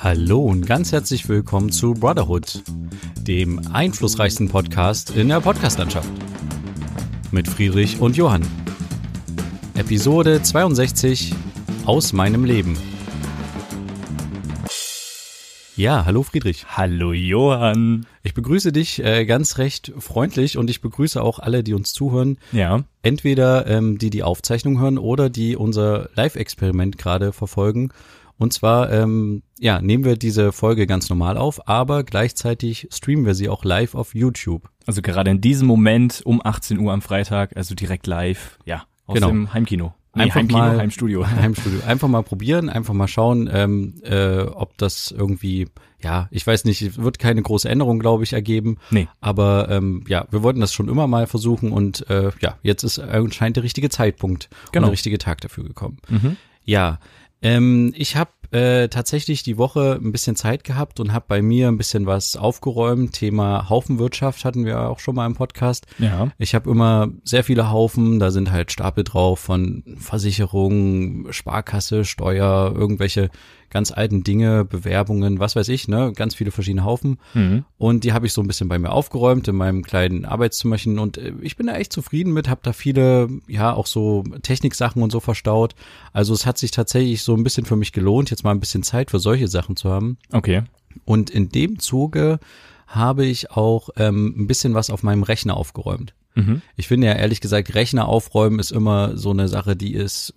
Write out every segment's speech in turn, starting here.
Hallo und ganz herzlich willkommen zu Brotherhood, dem einflussreichsten Podcast in der Podcastlandschaft. Mit Friedrich und Johann. Episode 62 aus meinem Leben. Ja, hallo Friedrich. Hallo Johann. Ich begrüße dich äh, ganz recht freundlich und ich begrüße auch alle, die uns zuhören. Ja. Entweder ähm, die die Aufzeichnung hören oder die unser Live-Experiment gerade verfolgen. Und zwar, ähm, ja, nehmen wir diese Folge ganz normal auf, aber gleichzeitig streamen wir sie auch live auf YouTube. Also gerade in diesem Moment um 18 Uhr am Freitag, also direkt live, ja, aus Genau. dem Heimkino. Nee, Einfach Heimkino, mal- Heimstudio. Heimstudio. Einfach mal probieren, einfach mal schauen, ähm, äh, ob das irgendwie, ja, ich weiß nicht, wird keine große Änderung, glaube ich, ergeben. Nee. Aber ähm, ja, wir wollten das schon immer mal versuchen und äh, ja, jetzt ist anscheinend der richtige Zeitpunkt und Genau. der richtige Tag dafür gekommen. Mhm. Ja, ähm, ich habe äh, tatsächlich die Woche ein bisschen Zeit gehabt und habe bei mir ein bisschen was aufgeräumt. Thema Haufenwirtschaft hatten wir auch schon mal im Podcast. Ja. Ich habe immer sehr viele Haufen, da sind halt Stapel drauf von Versicherungen, Sparkasse, Steuer, irgendwelche ganz alten Dinge, Bewerbungen, was weiß ich, ne, ganz viele verschiedene Haufen. Mhm. Und die habe ich so ein bisschen bei mir aufgeräumt in meinem kleinen Arbeitszimmerchen und äh, ich bin da echt zufrieden mit, habe da viele, ja, auch so Techniksachen und so verstaut. Also es hat sich tatsächlich so ein bisschen für mich gelohnt, jetzt mal ein bisschen Zeit für solche Sachen zu haben. Okay. Und in dem Zuge habe ich auch ähm, ein bisschen was auf meinem Rechner aufgeräumt. Mhm. Ich finde ja ehrlich gesagt, Rechner aufräumen ist immer so eine Sache, die ist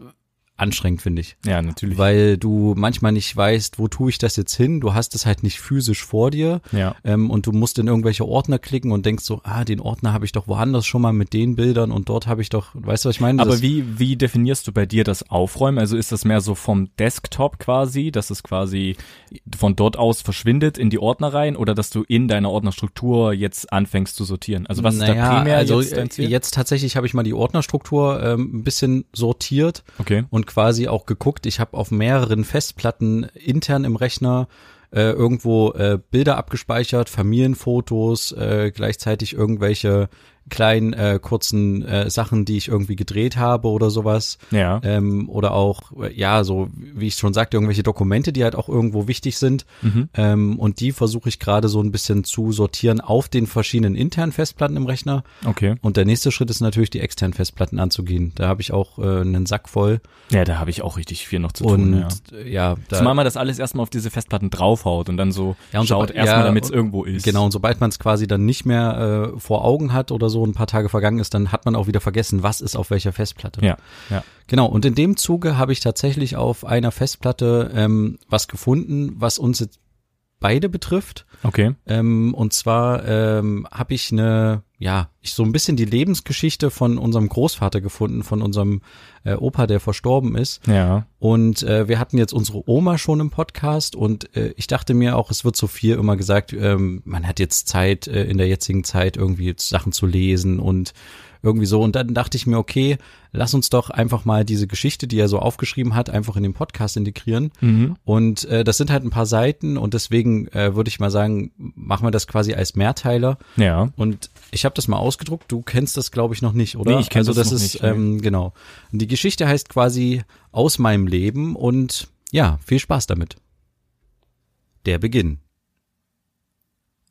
anstrengend, finde ich. Ja, natürlich. Weil du manchmal nicht weißt, wo tue ich das jetzt hin? Du hast es halt nicht physisch vor dir. Ja. Ähm, und du musst in irgendwelche Ordner klicken und denkst so, ah, den Ordner habe ich doch woanders schon mal mit den Bildern und dort habe ich doch, weißt du, was ich meine? Aber Das- wie, wie definierst du bei dir das Aufräumen? Also ist das mehr so vom Desktop quasi, dass es quasi von dort aus verschwindet in die Ordner rein oder dass du in deiner Ordnerstruktur jetzt anfängst zu sortieren? Also was ist da Naja, primär also jetzt jetzt tatsächlich habe ich mal die Ordnerstruktur ähm, ein bisschen sortiert Okay. und quasi auch geguckt. Ich habe auf mehreren Festplatten intern im Rechner äh, irgendwo äh, Bilder abgespeichert, Familienfotos, äh, gleichzeitig irgendwelche kleinen äh, kurzen äh, Sachen, die ich irgendwie gedreht habe oder sowas. Ja. Ähm, oder auch, äh, ja, so wie ich schon sagte, irgendwelche Dokumente, die halt auch irgendwo wichtig sind. Mhm. Ähm, und die versuche ich gerade so ein bisschen zu sortieren auf den verschiedenen internen Festplatten im Rechner. Okay. Und der nächste Schritt ist natürlich, die externen Festplatten anzugehen. Da habe ich auch äh, einen Sack voll. Ja, da habe ich auch richtig viel noch zu tun. Und ja. äh, ja, da, Zumal man das alles erstmal auf diese Festplatten draufhaut und dann so Ja, und schaut sobald- erstmal, ja, damit es irgendwo ist. Genau, und sobald man es quasi dann nicht mehr äh, vor Augen hat oder so ein paar Tage vergangen ist, dann hat man auch wieder vergessen, was ist auf welcher Festplatte. Ja, ja. Genau, und in dem Zuge habe ich tatsächlich auf einer Festplatte ähm, was gefunden, was uns jetzt beide betrifft. Okay. Ähm, und zwar ähm, habe ich eine, ja, ich so ein bisschen die Lebensgeschichte von unserem Großvater gefunden, von unserem äh, Opa, der verstorben ist. Ja. Und äh, wir hatten jetzt unsere Oma schon im Podcast und äh, ich dachte mir auch, es wird so viel immer gesagt, ähm, man hat jetzt Zeit, äh, in der jetzigen Zeit irgendwie Sachen zu lesen und irgendwie so. Und dann dachte ich mir, okay, lass uns doch einfach mal diese Geschichte, die er so aufgeschrieben hat, einfach in den Podcast integrieren. Mhm. Und äh, das sind halt ein paar Seiten und deswegen äh, würde ich mal sagen, machen wir das quasi als Mehrteiler. Ja. Und ich habe das mal ausgedruckt. Du kennst das, glaube ich, noch nicht, oder? Nee, ich kenn also das das noch ist nicht, ähm, genau. Und die Geschichte heißt quasi aus meinem Leben und ja, viel Spaß damit. Der Beginn.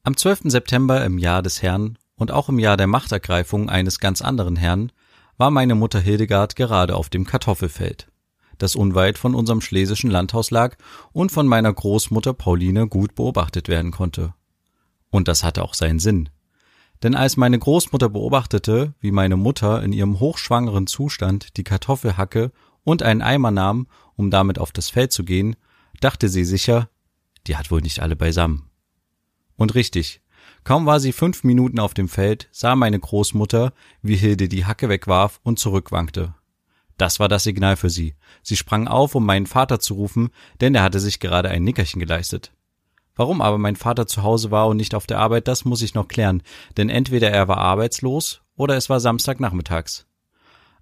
Am 12. September im Jahr des Herrn und auch im Jahr der Machtergreifung eines ganz anderen Herrn war meine Mutter Hildegard gerade auf dem Kartoffelfeld, das unweit von unserem schlesischen Landhaus lag und von meiner Großmutter Pauline gut beobachtet werden konnte. Und das hatte auch seinen Sinn. Denn als meine Großmutter beobachtete, wie meine Mutter in ihrem hochschwangeren Zustand die Kartoffelhacke und einen Eimer nahm, um damit auf das Feld zu gehen, dachte sie sicher, die hat wohl nicht alle beisammen. Und richtig, kaum war sie fünf Minuten auf dem Feld, sah meine Großmutter, wie Hilde die Hacke wegwarf und zurückwankte. Das war das Signal für sie. Sie sprang auf, um meinen Vater zu rufen, denn er hatte sich gerade ein Nickerchen geleistet. Warum aber mein Vater zu Hause war und nicht auf der Arbeit, das muss ich noch klären, denn entweder er war arbeitslos oder es war Samstagnachmittags.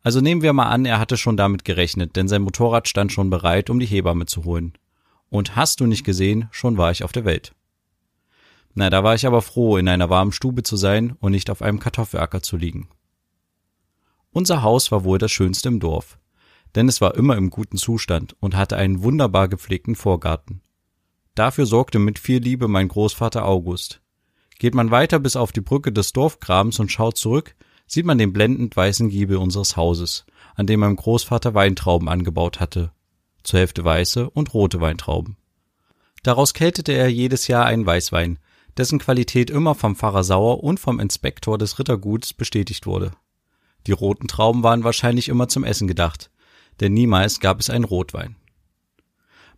Also nehmen wir mal an, er hatte schon damit gerechnet, denn sein Motorrad stand schon bereit, um die Hebamme zu holen. Und hast du nicht gesehen, schon war ich auf der Welt. Na, da war ich aber froh, in einer warmen Stube zu sein und nicht auf einem Kartoffelacker zu liegen. Unser Haus war wohl das schönste im Dorf, denn es war immer im guten Zustand und hatte einen wunderbar gepflegten Vorgarten. Dafür sorgte mit viel Liebe mein Großvater August. Geht man weiter bis auf die Brücke des Dorfgrabens und schaut zurück, sieht man den blendend weißen Giebel unseres Hauses, an dem mein Großvater Weintrauben angebaut hatte. Zur Hälfte weiße und rote Weintrauben. Daraus keltete er jedes Jahr einen Weißwein, dessen Qualität immer vom Pfarrer Sauer und vom Inspektor des Ritterguts bestätigt wurde. Die roten Trauben waren wahrscheinlich immer zum Essen gedacht, denn niemals gab es einen Rotwein.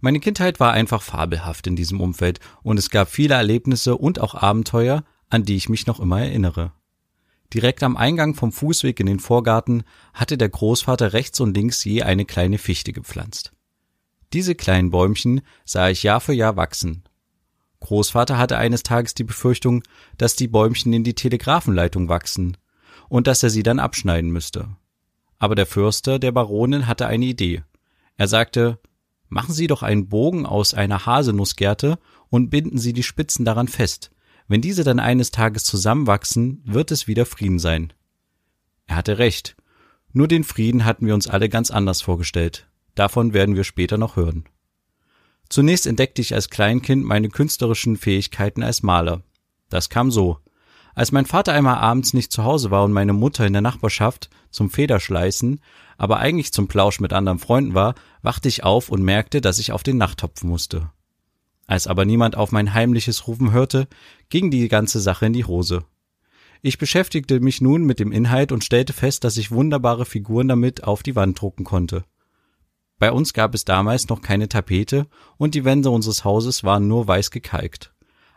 Meine Kindheit war einfach fabelhaft in diesem Umfeld und es gab viele Erlebnisse und auch Abenteuer, an die ich mich noch immer erinnere. Direkt am Eingang vom Fußweg in den Vorgarten hatte der Großvater rechts und links je eine kleine Fichte gepflanzt. Diese kleinen Bäumchen sah ich Jahr für Jahr wachsen. Großvater hatte eines Tages die Befürchtung, dass die Bäumchen in die Telegrafenleitung wachsen und dass er sie dann abschneiden müsste. Aber der Fürster der Baronin hatte eine Idee. Er sagte, Machen Sie doch einen Bogen aus einer Haselnussgerte und binden Sie die Spitzen daran fest. Wenn diese dann eines Tages zusammenwachsen, wird es wieder Frieden sein. Er hatte recht. Nur den Frieden hatten wir uns alle ganz anders vorgestellt. Davon werden wir später noch hören. Zunächst entdeckte ich als Kleinkind meine künstlerischen Fähigkeiten als Maler. Das kam so. Als mein Vater einmal abends nicht zu Hause war und meine Mutter in der Nachbarschaft zum Federschleißen, aber eigentlich zum Plausch mit anderen Freunden war, wachte ich auf und merkte, dass ich auf den Nachttopf musste. Als aber niemand auf mein heimliches Rufen hörte, ging die ganze Sache in die Hose. Ich beschäftigte mich nun mit dem Inhalt und stellte fest, dass ich wunderbare Figuren damit auf die Wand drucken konnte. Bei uns gab es damals noch keine Tapete und die Wände unseres Hauses waren nur weiß gekalkt.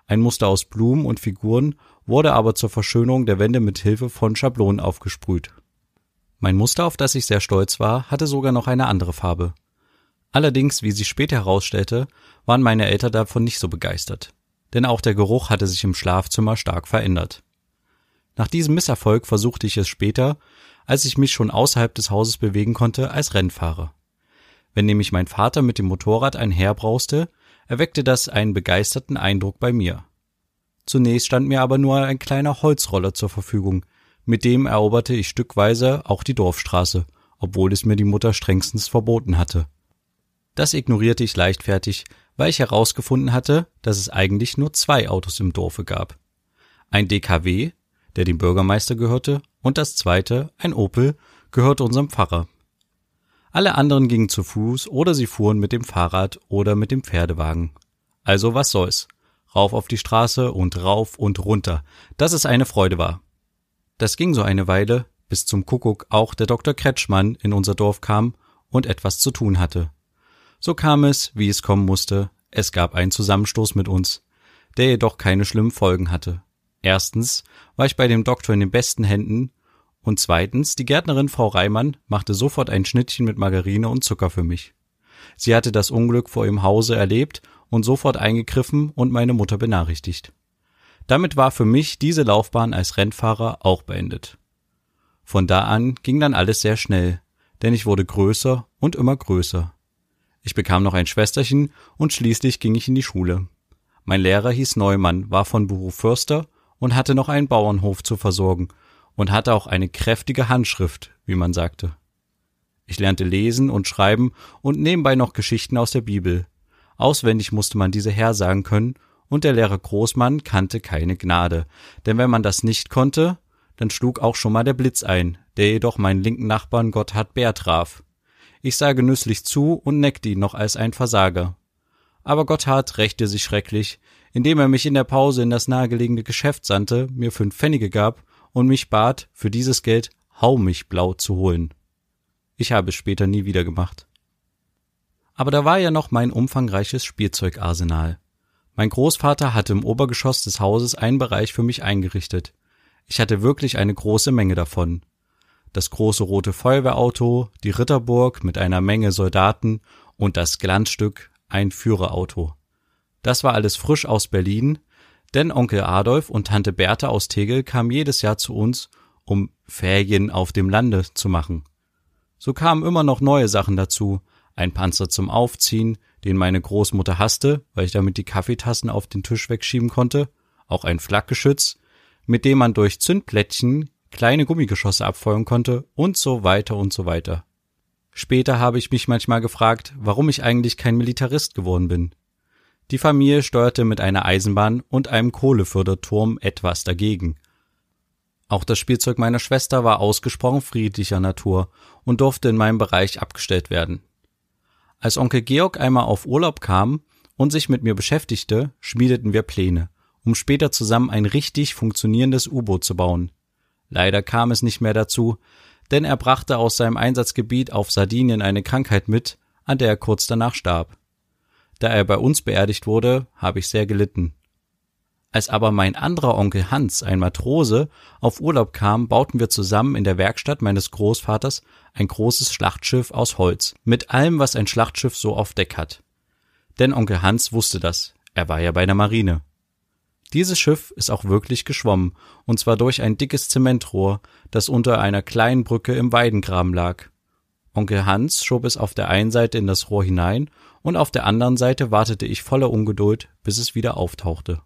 Ein Muster aus Blumen und Figuren wurde aber zur Verschönerung der Wände mit Hilfe von Schablonen aufgesprüht. Mein Muster, auf das ich sehr stolz war, hatte sogar noch eine andere Farbe. Allerdings, wie sich später herausstellte, waren meine Eltern davon nicht so begeistert, denn auch der Geruch hatte sich im Schlafzimmer stark verändert. Nach diesem Misserfolg versuchte ich es später, als ich mich schon außerhalb des Hauses bewegen konnte, als Rennfahrer. Wenn nämlich mein Vater mit dem Motorrad einherbrauste, erweckte das einen begeisterten Eindruck bei mir. Zunächst stand mir aber nur ein kleiner Holzroller zur Verfügung, mit dem eroberte ich stückweise auch die Dorfstraße, obwohl es mir die Mutter strengstens verboten hatte. Das ignorierte ich leichtfertig, weil ich herausgefunden hatte, dass es eigentlich nur zwei Autos im Dorfe gab. Ein DKW, der dem Bürgermeister gehörte, und das zweite, ein Opel, gehörte unserem Pfarrer. Alle anderen gingen zu Fuß oder sie fuhren mit dem Fahrrad oder mit dem Pferdewagen. Also was soll's? Rauf auf die Straße und rauf und runter, dass es eine Freude war. Das ging so eine Weile, bis zum Kuckuck auch der Dr. Kretschmann in unser Dorf kam und etwas zu tun hatte. So kam es, wie es kommen musste, es gab einen Zusammenstoß mit uns, der jedoch keine schlimmen Folgen hatte. Erstens war ich bei dem Doktor in den besten Händen und zweitens, die Gärtnerin Frau Reimann machte sofort ein Schnittchen mit Margarine und Zucker für mich. Sie hatte das Unglück vor ihrem Hause erlebt und sofort eingegriffen und meine Mutter benachrichtigt. Damit war für mich diese Laufbahn als Rennfahrer auch beendet. Von da an ging dann alles sehr schnell, denn ich wurde größer und immer größer. Ich bekam noch ein Schwesterchen und schließlich ging ich in die Schule. Mein Lehrer hieß Neumann, war von Beruf Förster und hatte noch einen Bauernhof zu versorgen und hatte auch eine kräftige Handschrift, wie man sagte. Ich lernte lesen und schreiben und nebenbei noch Geschichten aus der Bibel. Auswendig musste man diese hersagen können und der Lehrer Großmann kannte keine Gnade, denn wenn man das nicht konnte, dann schlug auch schon mal der Blitz ein, der jedoch meinen linken Nachbarn Gotthard Bär traf. Ich sah genüsslich zu und neckte ihn noch als ein Versager. Aber Gotthard rächte sich schrecklich, indem er mich in der Pause in das nahegelegene Geschäft sandte, mir fünf Pfennige gab und mich bat, für dieses Geld Hau mich blau zu holen. Ich habe es später nie wieder gemacht. Aber da war ja noch mein umfangreiches Spielzeugarsenal. Mein Großvater hatte im Obergeschoss des Hauses einen Bereich für mich eingerichtet. Ich hatte wirklich eine große Menge davon. Das große rote Feuerwehrauto, die Ritterburg mit einer Menge Soldaten und das Glanzstück, ein Führerauto. Das war alles frisch aus Berlin, denn Onkel Adolf und Tante Bertha aus Tegel kamen jedes Jahr zu uns, um Ferien auf dem Lande zu machen. So kamen immer noch neue Sachen dazu, ein Panzer zum Aufziehen, den meine Großmutter hasste, weil ich damit die Kaffeetassen auf den Tisch wegschieben konnte, auch ein Flakgeschütz, mit dem man durch Zündplättchen kleine Gummigeschosse abfeuern konnte und so weiter und so weiter. Später habe ich mich manchmal gefragt, warum ich eigentlich kein Militarist geworden bin. Die Familie steuerte mit einer Eisenbahn und einem Kohleförderturm etwas dagegen. Auch das Spielzeug meiner Schwester war ausgesprochen friedlicher Natur und durfte in meinem Bereich abgestellt werden. Als Onkel Georg einmal auf Urlaub kam und sich mit mir beschäftigte, schmiedeten wir Pläne, um später zusammen ein richtig funktionierendes U-Boot zu bauen. Leider kam es nicht mehr dazu, denn er brachte aus seinem Einsatzgebiet auf Sardinien eine Krankheit mit, an der er kurz danach starb. Da er bei uns beerdigt wurde, habe ich sehr gelitten. Als aber mein anderer Onkel Hans, ein Matrose, auf Urlaub kam, bauten wir zusammen in der Werkstatt meines Großvaters ein großes Schlachtschiff aus Holz, mit allem, was ein Schlachtschiff so auf Deck hat. Denn Onkel Hans wusste das, er war ja bei der Marine. Dieses Schiff ist auch wirklich geschwommen, und zwar durch ein dickes Zementrohr, das unter einer kleinen Brücke im Weidengraben lag. Onkel Hans schob es auf der einen Seite in das Rohr hinein, und auf der anderen Seite wartete ich voller Ungeduld, bis es wieder auftauchte.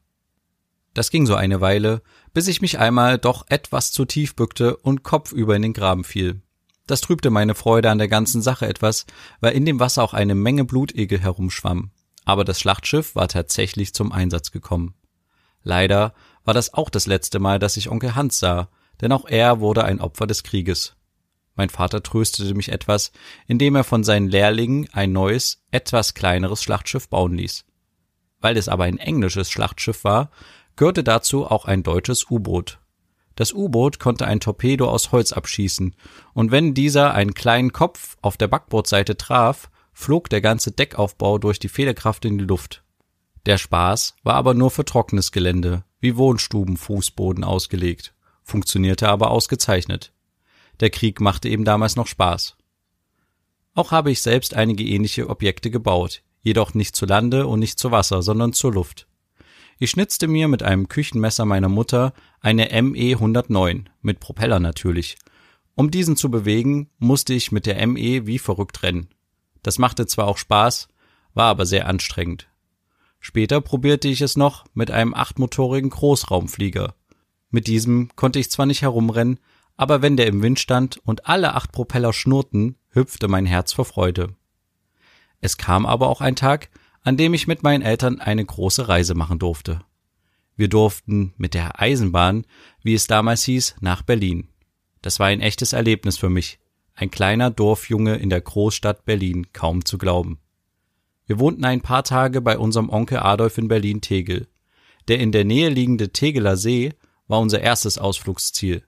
Das ging so eine Weile, bis ich mich einmal doch etwas zu tief bückte und kopfüber in den Graben fiel. Das trübte meine Freude an der ganzen Sache etwas, weil in dem Wasser auch eine Menge Blutegel herumschwamm. Aber das Schlachtschiff war tatsächlich zum Einsatz gekommen. Leider war das auch das letzte Mal, dass ich Onkel Hans sah, denn auch er wurde ein Opfer des Krieges. Mein Vater tröstete mich etwas, indem er von seinen Lehrlingen ein neues, etwas kleineres Schlachtschiff bauen ließ. Weil es aber ein englisches Schlachtschiff war, gehörte dazu auch ein deutsches U-Boot. Das U-Boot konnte ein Torpedo aus Holz abschießen, und wenn dieser einen kleinen Kopf auf der Backbordseite traf, flog der ganze Deckaufbau durch die Federkraft in die Luft. Der Spaß war aber nur für trockenes Gelände, wie Wohnstubenfußboden ausgelegt, funktionierte aber ausgezeichnet. Der Krieg machte eben damals noch Spaß. Auch habe ich selbst einige ähnliche Objekte gebaut, jedoch nicht zu Lande und nicht zu Wasser, sondern zur Luft. Ich schnitzte mir mit einem Küchenmesser meiner Mutter eine ME 109, mit Propeller natürlich. Um diesen zu bewegen, musste ich mit der ME wie verrückt rennen. Das machte zwar auch Spaß, war aber sehr anstrengend. Später probierte ich es noch mit einem achtmotorigen Großraumflieger. Mit diesem konnte ich zwar nicht herumrennen, aber wenn der im Wind stand und alle acht Propeller schnurrten, hüpfte mein Herz vor Freude. Es kam aber auch ein Tag, an dem ich mit meinen Eltern eine große Reise machen durfte. Wir durften mit der Eisenbahn, wie es damals hieß, nach Berlin. Das war ein echtes Erlebnis für mich, ein kleiner Dorfjunge in der Großstadt Berlin, kaum zu glauben. Wir wohnten ein paar Tage bei unserem Onkel Adolf in Berlin-Tegel. Der in der Nähe liegende Tegeler See war unser erstes Ausflugsziel.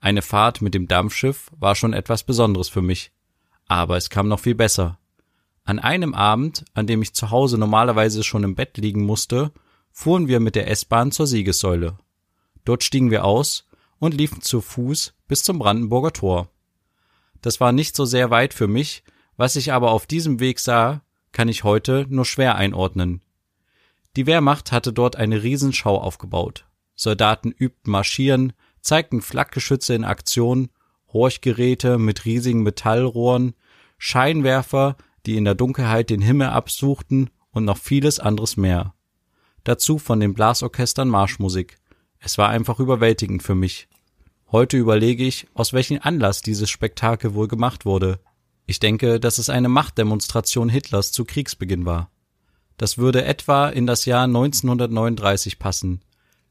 Eine Fahrt mit dem Dampfschiff war schon etwas Besonderes für mich. Aber es kam noch viel besser. An einem Abend, an dem ich zu Hause normalerweise schon im Bett liegen musste, fuhren wir mit der S-Bahn zur Siegessäule. Dort stiegen wir aus und liefen zu Fuß bis zum Brandenburger Tor. Das war nicht so sehr weit für mich, was ich aber auf diesem Weg sah, kann ich heute nur schwer einordnen. Die Wehrmacht hatte dort eine Riesenschau aufgebaut. Soldaten übten Marschieren, zeigten Flakgeschütze in Aktion, Horchgeräte mit riesigen Metallrohren, Scheinwerfer, die in der Dunkelheit den Himmel absuchten und noch vieles anderes mehr. Dazu von den Blasorchestern Marschmusik. Es war einfach überwältigend für mich. Heute überlege ich, aus welchem Anlass dieses Spektakel wohl gemacht wurde. Ich denke, dass es eine Machtdemonstration Hitlers zu Kriegsbeginn war. Das würde etwa in das Jahr 1939 passen.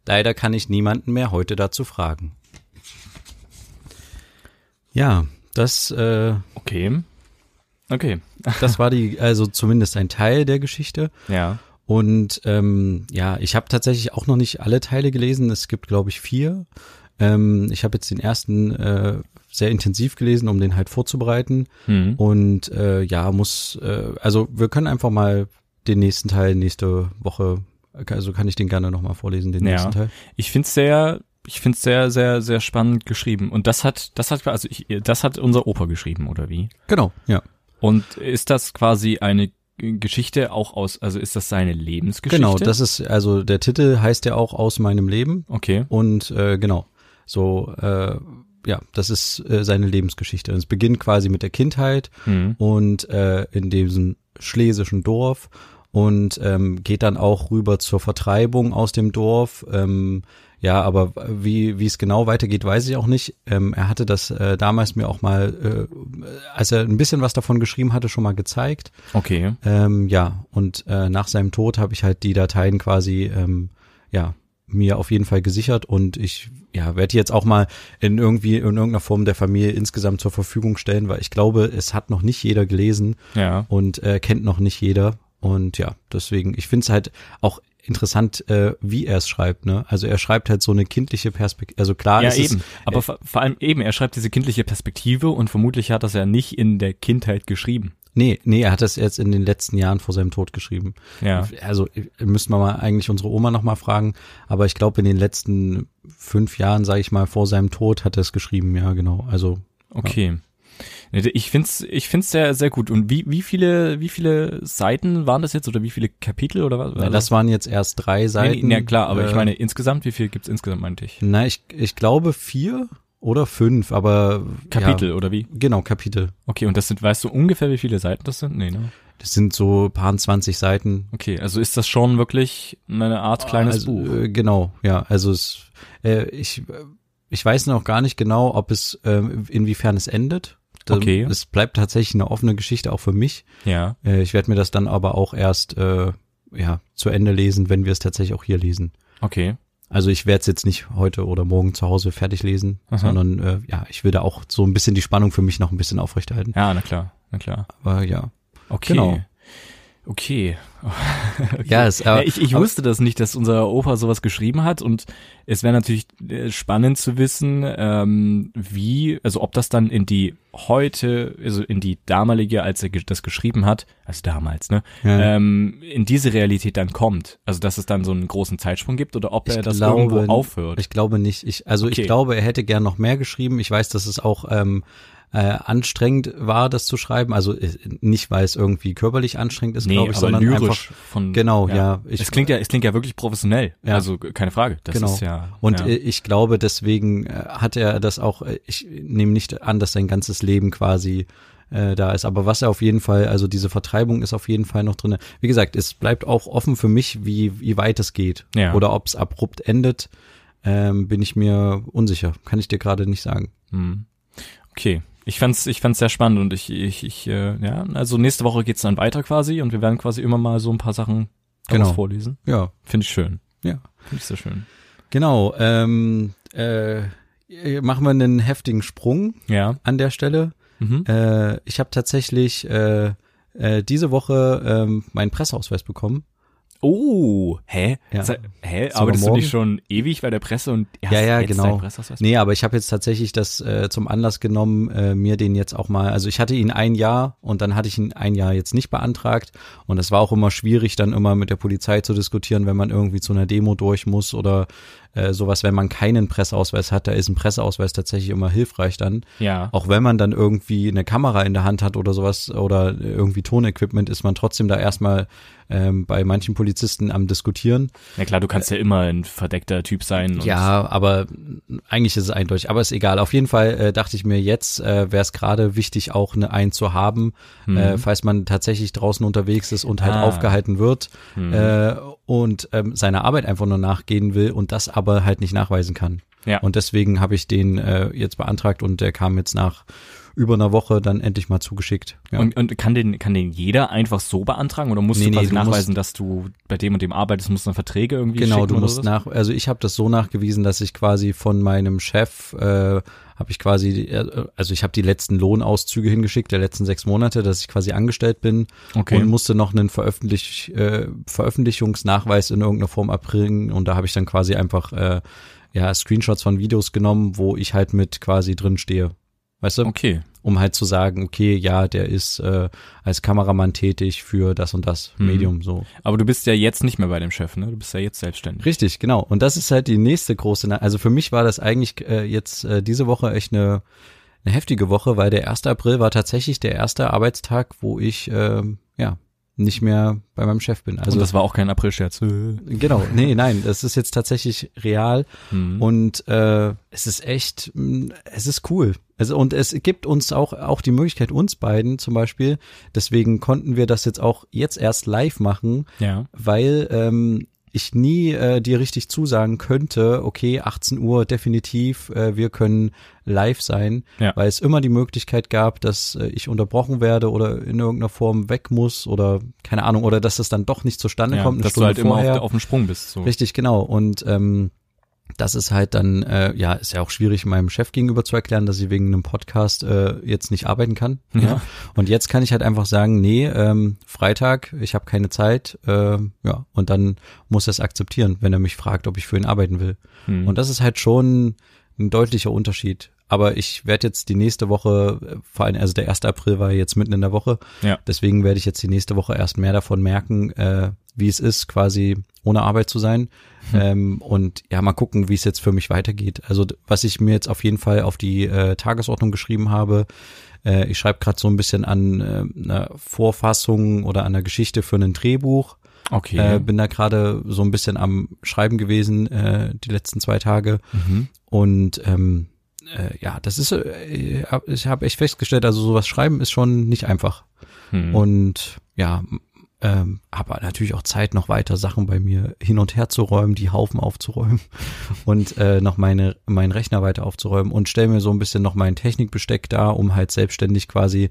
Leider kann ich niemanden mehr heute dazu fragen. Ja, das äh, okay. Okay. das war die, also zumindest ein Teil der Geschichte. Ja. Und ähm, ja, ich habe tatsächlich auch noch nicht alle Teile gelesen. Es gibt, glaube ich, vier. Ähm, ich habe jetzt den ersten äh, sehr intensiv gelesen, um den halt vorzubereiten. Mhm. Und äh, ja, muss, äh, also wir können einfach mal den nächsten Teil nächste Woche, also kann ich den gerne nochmal vorlesen, den ja. nächsten Teil. Ich finde es sehr, ich finde es sehr, sehr, sehr spannend geschrieben. Und das hat, das hat, also ich, das hat unser Opa geschrieben, oder wie? Genau, ja. Und ist das quasi eine Geschichte auch aus, also ist das seine Lebensgeschichte? Genau, das ist, also der Titel heißt ja auch aus meinem Leben. Okay. Und äh, genau, so, äh, ja, das ist äh, seine Lebensgeschichte. Und es beginnt quasi mit der Kindheit mhm. und äh, in diesem schlesischen Dorf und ähm, geht dann auch rüber zur Vertreibung aus dem Dorf. Ähm, Ja, aber wie wie es genau weitergeht, weiß ich auch nicht. Ähm, er hatte das äh, damals mir auch mal, äh, als er ein bisschen was davon geschrieben hatte, schon mal gezeigt. Okay. Ähm, ja, und äh, nach seinem Tod habe ich halt die Dateien quasi, ähm, ja, mir auf jeden Fall gesichert und ich ja, werde jetzt auch mal in irgendwie in irgendeiner Form der Familie insgesamt zur Verfügung stellen, weil ich glaube, es hat noch nicht jeder gelesen Ja. und äh, kennt noch nicht jeder und ja, deswegen ich finde es halt auch interessant, äh, wie er es schreibt, ne? Also er schreibt halt so eine kindliche Perspektive, also klar Ja, ist es, eben. Aber vor, vor allem eben, er schreibt diese kindliche Perspektive und vermutlich hat das ja nicht in der Kindheit geschrieben. nee, nee, er hat das jetzt in den letzten Jahren vor seinem Tod geschrieben. Ja. Also äh, müssten wir mal eigentlich unsere Oma noch mal fragen, aber ich glaube in den letzten fünf Jahren, sage ich mal, vor seinem Tod hat er es geschrieben, ja genau. Also Okay. Ich find's, ich find's sehr, sehr gut. Und wie, wie viele, wie viele Seiten waren das jetzt oder wie viele Kapitel oder was? ja, das waren jetzt erst drei nee, Seiten. nee, ja klar, aber äh, ich meine insgesamt, wie viel gibt's insgesamt, meinte ich? na ich ich glaube vier oder fünf, aber Kapitel Ja, oder wie? genau Kapitel. Okay, und das sind, weißt du ungefähr, wie viele Seiten das sind? Nee, ne? Das sind so paar 20 Seiten. Okay, also ist das schon wirklich eine Art kleines also, Buch. Äh, genau, ja. Also es, äh, ich, ich weiß noch gar nicht genau, ob es, äh, inwiefern es endet. Da- Okay. Es bleibt tatsächlich eine offene Geschichte auch für mich. Ja. Äh, ich werde mir das dann aber auch erst äh, ja, zu Ende lesen, wenn wir es tatsächlich auch hier lesen. Okay. Also ich werde es jetzt nicht heute oder morgen zu Hause fertig lesen, Aha. sondern äh, ja, ich will da auch so ein bisschen die Spannung für mich noch ein bisschen aufrechterhalten. Ja, na klar, na klar. Aber ja. Okay. Genau. Okay. okay. Ja, es, aber, ich, ich aber- wusste das nicht, dass unser Opa sowas geschrieben hat und es wäre natürlich äh, spannend zu wissen, ähm, wie, also ob das dann in die heute, also in die damalige, als er das geschrieben hat, also damals, ne, Ja. ähm, in diese Realität dann kommt. Also dass es dann so einen großen Zeitsprung gibt oder ob Ich er das glaube, irgendwo aufhört. Ich glaube nicht. Ich, also Okay. ich glaube, er hätte gern noch mehr geschrieben. Ich weiß, dass es auch ähm, äh, anstrengend war, das zu schreiben. Also äh, nicht, weil es irgendwie körperlich anstrengend ist, glaube ich, aber sondern lyrisch einfach. von Genau, ja, ich- es klingt ja, es klingt ja wirklich professionell. Ja. Also keine Frage. Das genau. ist ja. Und ja. äh, ich glaube, deswegen äh, hat er das auch. Ich nehme nicht an, dass sein ganzes Leben quasi äh, da ist. Aber was er auf jeden Fall, also diese Vertreibung ist auf jeden Fall noch drinne. Wie gesagt, es bleibt auch offen für mich, wie wie weit es geht Ja. oder ob es abrupt endet. Ähm, bin ich mir unsicher. Kann ich dir gerade nicht sagen. Hm. Okay. Ich fand's, ich fand's sehr spannend und ich, ich, ich, äh, ja, also nächste Woche geht's dann weiter quasi und wir werden quasi immer mal so ein paar Sachen Genau. vorlesen. Ja, Finde ich schön. ja. Finde ich sehr schön. Genau, ähm, äh, machen wir einen heftigen Sprung Ja. an der Stelle. Mhm. Äh, ich habe tatsächlich äh, äh, diese Woche ähm, meinen Presseausweis bekommen. Oh, hä? Ja. Hä? Sogar Arbeitest du morgen? nicht schon ewig bei der Presse und hast Ja, ja, jetzt genau. Nee, aber ich habe jetzt tatsächlich das äh, zum Anlass genommen, äh, mir den jetzt auch mal, also ich hatte ihn ein Jahr und dann hatte ich ihn ein Jahr jetzt nicht beantragt und es war auch immer schwierig, dann immer mit der Polizei zu diskutieren, wenn man irgendwie zu einer Demo durch muss oder äh, sowas, wenn man keinen Presseausweis hat, da ist ein Presseausweis tatsächlich immer hilfreich dann. Ja. Auch wenn man dann irgendwie eine Kamera in der Hand hat oder sowas oder irgendwie Tonequipment, ist man trotzdem da erstmal ähm, bei manchen Polizisten am diskutieren. Ja klar, du kannst ja immer ein verdeckter Typ sein. Ja, aber eigentlich ist es eindeutig. Aber ist egal. Auf jeden Fall äh, dachte ich mir jetzt, äh, wäre es gerade wichtig, auch eine ein zu haben, äh, falls man tatsächlich draußen unterwegs ist und halt Ah. aufgehalten wird äh, und ähm, seiner Arbeit einfach nur nachgehen will und das aber halt nicht nachweisen kann. Ja. Und deswegen habe ich den äh, jetzt beantragt und der kam jetzt nach über einer Woche dann endlich mal zugeschickt. Ja. Und, und kann den, kann den jeder einfach so beantragen oder musst Nee, du nee, quasi du musst- nachweisen, dass du bei dem und dem arbeitest, musst du dann Verträge irgendwie Genau, du musst sowas? nach, also ich habe das so nachgewiesen, dass ich quasi von meinem Chef äh, habe ich quasi, äh, also ich habe die letzten Lohnauszüge hingeschickt der letzten sechs Monate, dass ich quasi angestellt bin Okay. und musste noch einen Veröffentlich, äh, Veröffentlichungsnachweis in irgendeiner Form erbringen und da habe ich dann quasi einfach äh, ja Screenshots von Videos genommen, wo ich halt mit quasi drin stehe, weißt du, Okay. um halt zu sagen, okay, ja, der ist äh, als Kameramann tätig für das und das Mhm. Medium so. Aber du bist ja jetzt nicht mehr bei dem Chef, ne? Du bist ja jetzt selbstständig. Richtig, genau. Und das ist halt die nächste große, Na also für mich war das eigentlich äh, jetzt äh, diese Woche echt eine, eine heftige Woche, weil der 1. April war tatsächlich der erste Arbeitstag, wo ich ähm, ja nicht mehr bei meinem Chef bin. Also und das war auch kein Aprilscherz. genau, nee, nein, das ist jetzt tatsächlich real Mhm. und äh, es ist echt, mh, es ist cool. Also und es gibt uns auch auch die Möglichkeit uns beiden zum Beispiel. Deswegen konnten wir das jetzt auch jetzt erst live machen, Ja. weil ähm, ich nie äh, dir richtig zusagen könnte, okay, 18 Uhr definitiv, äh, wir können live sein, Ja. weil es immer die Möglichkeit gab, dass äh, ich unterbrochen werde oder in irgendeiner Form weg muss oder keine Ahnung, oder dass es dann doch nicht zustande Ja, kommt, eine dass Stunde du halt immer vorher. auf, auf dem Sprung bist. So. Richtig, genau. Und ähm, das ist halt dann, äh, ja, ist ja auch schwierig, meinem Chef gegenüber zu erklären, dass ich wegen einem Podcast äh, jetzt nicht arbeiten kann. Ja. Und jetzt kann ich halt einfach sagen, nee, ähm, Freitag, ich habe keine Zeit, äh, ja, und dann muss er es akzeptieren, wenn er mich fragt, ob ich für ihn arbeiten will. Hm. Und das ist halt schon ein deutlicher Unterschied. Aber ich werde jetzt die nächste Woche, vor allem, also der 1. April war jetzt mitten in der Woche, Ja. deswegen werde ich jetzt die nächste Woche erst mehr davon merken, äh, wie es ist, quasi ohne Arbeit zu sein. Ähm, und ja, mal gucken, wie es jetzt für mich weitergeht. Also was ich mir jetzt auf jeden Fall auf die äh, Tagesordnung geschrieben habe, äh, ich schreibe gerade so ein bisschen an äh, einer Vorfassung oder an einer Geschichte für ein Drehbuch. Okay. Äh, bin da gerade so ein bisschen am Schreiben gewesen äh, die letzten zwei Tage. mhm. Und ähm, äh, ja, das ist, äh, ich habe echt festgestellt, also sowas schreiben ist schon nicht einfach. Hm. Und ja, ähm, habe natürlich auch Zeit, noch weiter Sachen bei mir hin und her zu räumen, die Haufen aufzuräumen und äh, noch meine meinen Rechner weiter aufzuräumen und stelle mir so ein bisschen noch mein Technikbesteck da, um halt selbstständig quasi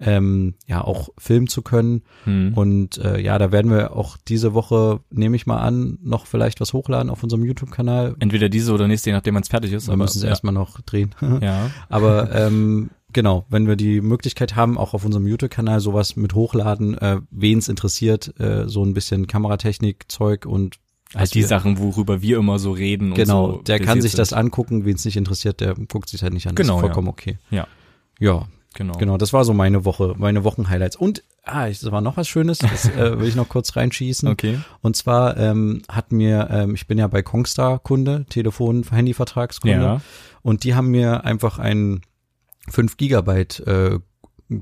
ähm, ja auch filmen zu können. Hm. Und äh, ja, da werden wir auch diese Woche, nehme ich mal an, noch vielleicht was hochladen auf unserem YouTube-Kanal. Entweder diese oder nächste, je nachdem man es fertig ist. Wir aber, müssen es ja. erstmal noch drehen. Ja. Aber ähm, genau, wenn wir die Möglichkeit haben, auch auf unserem YouTube-Kanal sowas mit hochladen, äh, wen es interessiert, äh, so ein bisschen Kameratechnik-Zeug und Halt die wir- Sachen, worüber wir immer so reden. Genau, und so der kann sich das angucken, wen es nicht interessiert, der guckt sich halt nicht an. Das Genau, ist ja. vollkommen okay. Ja. Ja, Genau. genau, das war so meine Woche, meine Wochenhighlights. Und, ah, es war noch was Schönes, das äh, will ich noch kurz reinschießen. Okay. Und zwar ähm, hat mir, ähm, ich bin ja bei Kongstar Kunde, Telefon, Handyvertragskunde. Ja. Und die haben mir einfach einen 5 Gigabyte äh,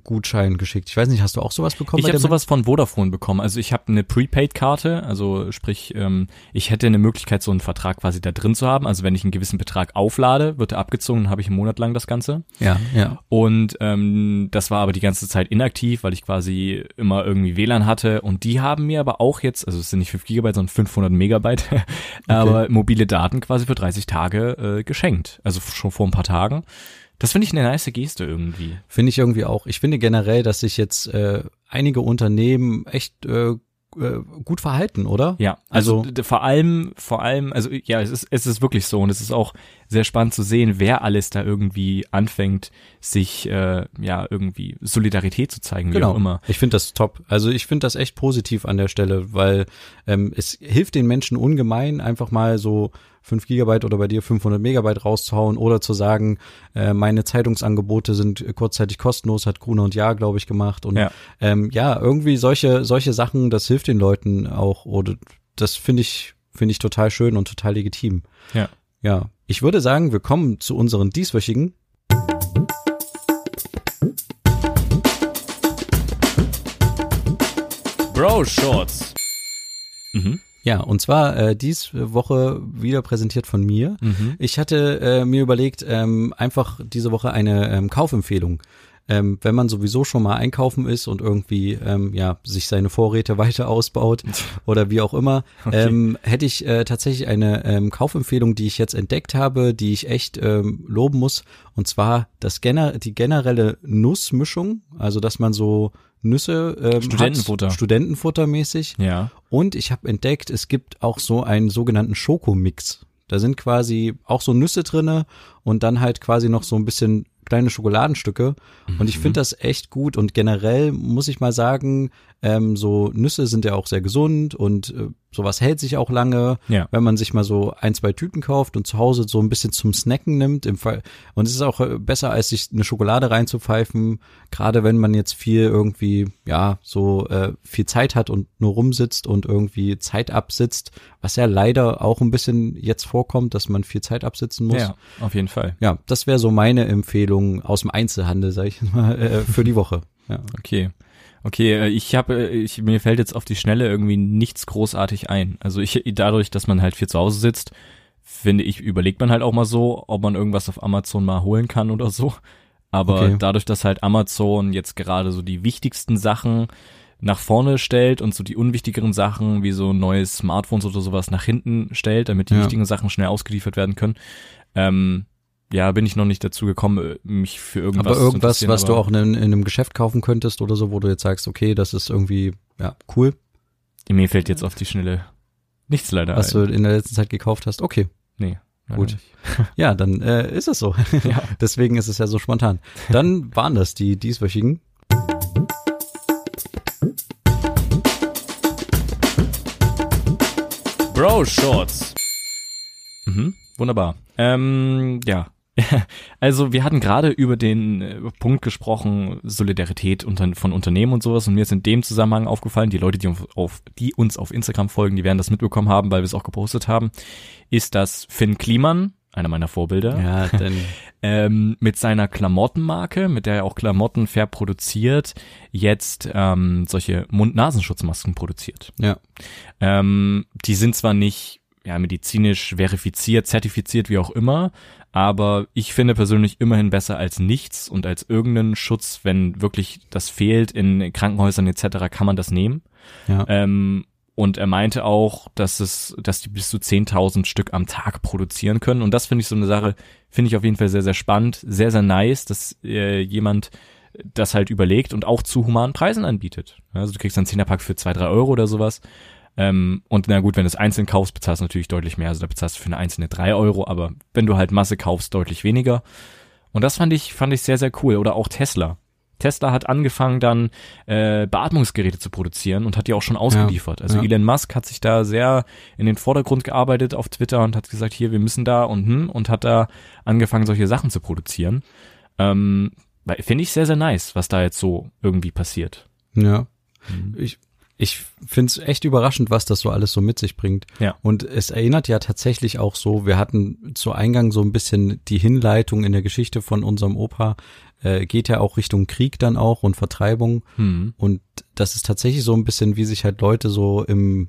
Gutschein geschickt. Ich weiß nicht, hast du auch sowas bekommen? Ich habe sowas von Vodafone bekommen. Also ich habe eine Prepaid-Karte, also sprich, ähm, ich hätte eine Möglichkeit, so einen Vertrag quasi da drin zu haben. Also wenn ich einen gewissen Betrag auflade, wird er abgezogen, dann habe ich einen Monat lang das Ganze. Ja, ja. Und ähm, das war aber die ganze Zeit inaktiv, weil ich quasi immer irgendwie WLAN hatte. Und die haben mir aber auch jetzt, also es sind nicht 5 Gigabyte, sondern 500 Megabyte, aber mobile Daten quasi für 30 Tage äh, geschenkt. Also schon vor ein paar Tagen. Das finde ich eine nice Geste irgendwie. Finde ich irgendwie auch. Ich finde generell, dass sich jetzt äh, einige Unternehmen echt äh, äh, gut verhalten, oder? Ja, also, Also- vor allem, vor allem, also ja, es ist, es ist wirklich so und es ist auch sehr spannend zu sehen, wer alles da irgendwie anfängt, sich äh, ja irgendwie Solidarität zu zeigen, wie Genau. auch immer. Ich finde das top. Also ich finde das echt positiv an der Stelle, weil ähm, es hilft den Menschen ungemein, einfach mal so 5 Gigabyte oder bei dir 500 Megabyte rauszuhauen oder zu sagen, äh, meine Zeitungsangebote sind kurzzeitig kostenlos, hat Gruner und Jahr, glaube ich, gemacht. Und Ja. ähm, ja, irgendwie solche, solche Sachen, das hilft den Leuten auch. Oder das finde ich, finde ich total schön und total legitim. Ja. Ja. Ich würde sagen, wir kommen zu unseren dieswöchigen Bro Shorts. Mhm. Ja, und zwar äh, dies Woche wieder präsentiert von mir. Mhm. Ich hatte äh, mir überlegt, ähm, einfach diese Woche eine ähm, Kaufempfehlung. Ähm, wenn man sowieso schon mal einkaufen ist und irgendwie ähm, ja sich seine Vorräte weiter ausbaut oder wie auch immer, Okay. ähm, hätte ich äh, tatsächlich eine ähm, Kaufempfehlung, die ich jetzt entdeckt habe, die ich echt ähm, loben muss. Und zwar das gener die generelle Nussmischung, also dass man so Nüsse ähm, Studentenfutter. hat, Studentenfuttermäßig. Ja. Und ich habe entdeckt, es gibt auch so einen sogenannten Schokomix. Da sind quasi auch so Nüsse drinne und dann halt quasi noch so ein bisschen kleine Schokoladenstücke. Und ich finde das echt gut. Und generell muss ich mal sagen, ähm, so Nüsse sind ja auch sehr gesund und äh, sowas hält sich auch lange. Ja. Wenn man sich mal so ein, zwei Tüten kauft und zu Hause so ein bisschen zum Snacken nimmt. Im Fall und es ist auch äh, besser, als sich eine Schokolade reinzupfeifen. Gerade wenn man jetzt viel irgendwie, ja, so äh, viel Zeit hat und nur rumsitzt und irgendwie Zeit absitzt, was ja leider auch ein bisschen jetzt vorkommt, dass man viel Zeit absitzen muss. Ja, auf jeden Fall. Ja, das wäre so meine Empfehlung aus dem Einzelhandel, sag ich mal, äh, für die Woche. Ja. Okay. Okay, äh, ich habe, ich, mir fällt jetzt auf die Schnelle irgendwie nichts großartig ein. Also ich, dadurch, dass man halt viel zu Hause sitzt, finde ich, überlegt man halt auch mal so, ob man irgendwas auf Amazon mal holen kann oder so. Aber Okay. dadurch, dass halt Amazon jetzt gerade so die wichtigsten Sachen nach vorne stellt und so die unwichtigeren Sachen wie so neues Smartphones oder sowas nach hinten stellt, damit die Ja. wichtigen Sachen schnell ausgeliefert werden können. Ähm, ja, bin ich noch nicht dazu gekommen, mich für irgendwas aber zu irgendwas, interessieren, was du aber auch in, in einem Geschäft kaufen könntest oder so, wo du jetzt sagst, okay, das ist irgendwie, ja, cool, Mir fällt jetzt auf die Schnelle nichts leider was ein. du in der letzten Zeit gekauft hast. Okay, Nee. Gut. ja, dann äh, ist es so. Ja. Deswegen ist es ja so spontan. Dann waren das die dieswöchigen. Bro Shorts. Mhm, wunderbar. Ähm, ja. Also wir hatten gerade über den äh, Punkt gesprochen, Solidarität unter, von Unternehmen und sowas und mir ist in dem Zusammenhang aufgefallen, die Leute, die, auf, auf, die uns auf Instagram folgen, die werden das mitbekommen haben, weil wir es auch gepostet haben, ist, dass Finn Kliman, einer meiner Vorbilder, Ja, ähm, mit seiner Klamottenmarke, mit der er auch Klamotten fair produziert, jetzt ähm, solche Mund-Nasenschutzmasken produziert. ja, Ähm, die sind zwar nicht ja, medizinisch verifiziert, zertifiziert, wie auch immer, aber ich finde persönlich immerhin besser als nichts und als irgendeinen Schutz, wenn wirklich das fehlt in Krankenhäusern etc., kann man das nehmen. ja, Ähm, und er meinte auch, dass es, dass die bis zu 10.000 Stück am Tag produzieren können. Und das finde ich so eine Sache, finde ich auf jeden Fall sehr, sehr spannend, sehr, sehr nice, dass äh, jemand das halt überlegt und auch zu humanen Preisen anbietet. Also du kriegst einen 10er-Pack für zwei, drei Euro oder sowas. Ähm, und na gut, wenn du es einzeln kaufst, bezahlst du natürlich deutlich mehr. Also da bezahlst du für eine einzelne drei Euro, aber wenn du halt Masse kaufst, deutlich weniger. Und das fand ich, fand ich sehr, sehr cool. Oder auch Tesla. Tesla hat angefangen dann äh, Beatmungsgeräte zu produzieren und hat die auch schon ausgeliefert. also ja. Elon Musk hat sich da sehr in den Vordergrund gearbeitet auf Twitter und hat gesagt, hier, wir müssen da und hm, und hat da angefangen, solche Sachen zu produzieren. Ähm, Finde ich sehr, sehr nice, was da jetzt so irgendwie passiert. ja. Ich, ich finde es echt überraschend, was das so alles so mit sich bringt. Ja. Und es erinnert ja tatsächlich auch so, wir hatten zu Eingang so ein bisschen die Hinleitung in der Geschichte von unserem Opa, äh, geht ja auch Richtung Krieg dann auch und Vertreibung. Hm. Und das ist tatsächlich so ein bisschen, wie sich halt Leute so im,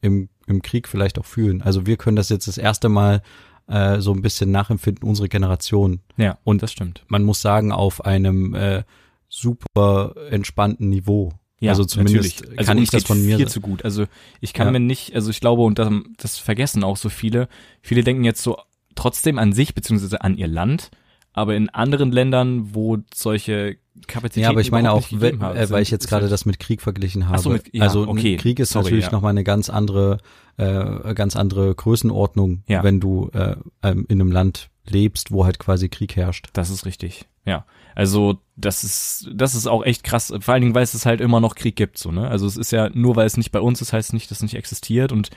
im, im Krieg vielleicht auch fühlen. Also wir können das jetzt das erste Mal äh, so ein bisschen nachempfinden, unsere Generation. Ja, Und das stimmt. Man muss sagen, auf einem äh, super entspannten Niveau. Ja, also zumindest natürlich. Also kann uns ich das von mir viel zu gut. Also ich kann Ja. mir nicht, also ich glaube und das, das vergessen auch so viele. Viele denken jetzt so trotzdem an sich beziehungsweise an ihr Land, aber in anderen Ländern, wo solche Kapazitäten Ja, aber ich meine auch, überhaupt nicht gegeben we- haben, äh, weil ich jetzt gerade halt- das mit Krieg verglichen habe. So, mit- ja, also okay. Krieg ist Sorry, natürlich ja. nochmal eine ganz andere, äh, ganz andere Größenordnung, Ja. wenn du äh, ähm, in einem Land lebst, wo halt quasi Krieg herrscht. Das ist richtig. Ja. Also, das ist, das ist auch echt krass. Vor allen Dingen, weil es halt immer noch Krieg gibt, so, ne? Also, es ist ja, nur weil es nicht bei uns ist, heißt nicht, dass es nicht existiert und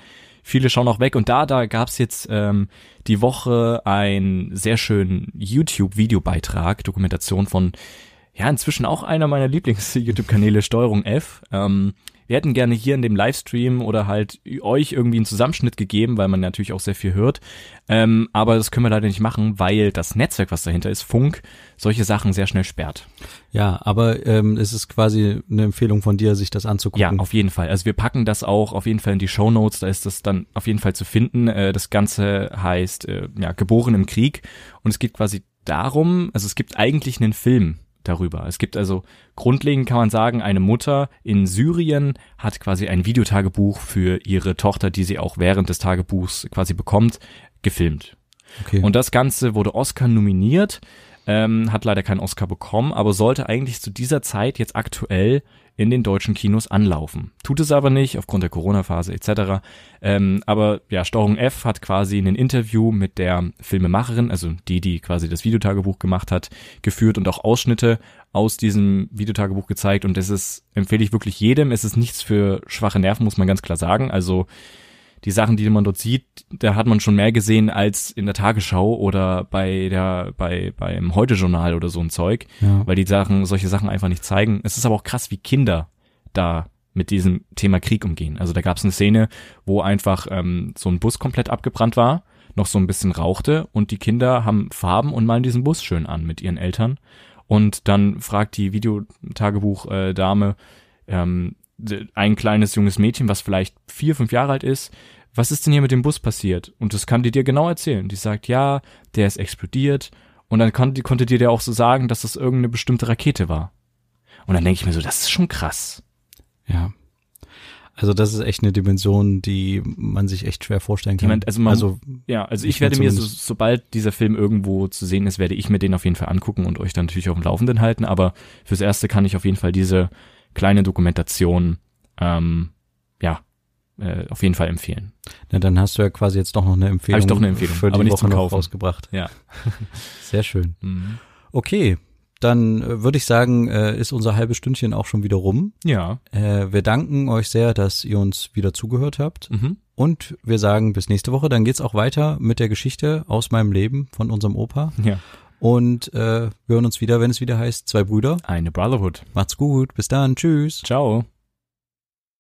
viele schauen auch weg. Und da, da gab's jetzt ähm, die Woche einen sehr schönen YouTube-Videobeitrag, Dokumentation von, ja, inzwischen auch einer meiner Lieblings-YouTube-Kanäle, Steuerung F. Ähm, wir hätten gerne hier in dem Livestream oder halt euch irgendwie einen Zusammenschnitt gegeben, weil man natürlich auch sehr viel hört. Ähm, aber das können wir leider nicht machen, weil das Netzwerk, was dahinter ist, Funk, solche Sachen sehr schnell sperrt. Ja, aber ähm, es ist quasi eine Empfehlung von dir, sich das anzugucken. Ja, auf jeden Fall. Also wir packen das auch auf jeden Fall in die Show Notes, da ist das dann auf jeden Fall zu finden. Äh, das Ganze heißt äh, ja, Geboren im Krieg und es geht quasi darum, also es gibt eigentlich einen Film darüber. Es gibt also grundlegend kann man sagen, eine Mutter in Syrien hat quasi ein Videotagebuch für ihre Tochter, die sie auch während des Tagebuchs quasi bekommt, gefilmt. okay. Und das Ganze wurde Oscar nominiert, ähm, hat leider keinen Oscar bekommen, aber sollte eigentlich zu dieser Zeit jetzt aktuell in den deutschen Kinos anlaufen. Tut es aber nicht, aufgrund der Corona-Phase etc. Ähm, aber ja, Steuerung F hat quasi ein Interview mit der Filmemacherin, also die, die quasi das Videotagebuch gemacht hat, geführt und auch Ausschnitte aus diesem Videotagebuch gezeigt. Und das ist, empfehle ich wirklich jedem. Es ist nichts für schwache Nerven, muss man ganz klar sagen. Also die Sachen, die man dort sieht, da hat man schon mehr gesehen als in der Tagesschau oder bei der, bei, beim Heute-Journal oder so ein Zeug, Ja. weil die Sachen, solche Sachen einfach nicht zeigen. Es ist aber auch krass, wie Kinder da mit diesem Thema Krieg umgehen. Also da gab es eine Szene, wo einfach ähm, so ein Bus komplett abgebrannt war, noch so ein bisschen rauchte und die Kinder haben Farben und malen diesen Bus schön an mit ihren Eltern. Und dann fragt die Videotagebuch-Dame ähm, d- ein kleines junges Mädchen, was vielleicht vier, fünf Jahre alt ist, was ist denn hier mit dem Bus passiert? Und das kann die dir genau erzählen. Die sagt, ja, der ist explodiert. Und dann konnte, konnte dir der auch so sagen, dass das irgendeine bestimmte Rakete war. Und dann denke ich mir so, das ist schon krass. Ja. Also das ist echt eine Dimension, die man sich echt schwer vorstellen kann. man- also man- Ja, also ich werde mir so, sobald dieser Film irgendwo zu sehen ist, werde ich mir den auf jeden Fall angucken und euch dann natürlich auf dem Laufenden halten. Aber fürs Erste kann ich auf jeden Fall diese kleine Dokumentation, ähm, ja, äh, auf jeden Fall empfehlen. Na, dann hast du ja quasi jetzt doch noch eine Empfehlung, Hab ich doch eine Empfehlung, für die aber nicht Woche zum Kaufen. rausgebracht. Ja. Sehr schön. Mhm. Okay, dann äh, würde ich sagen, äh, ist unser halbes Stündchen auch schon wieder rum. Ja. Äh, wir danken euch sehr, dass ihr uns wieder zugehört habt. Mhm. Und wir sagen bis nächste Woche. Dann geht's auch weiter mit der Geschichte aus meinem Leben von unserem Opa. Ja. Und äh, wir hören uns wieder, wenn es wieder heißt, zwei Brüder. Eine Brotherhood. Macht's gut. Bis dann. Tschüss. Ciao.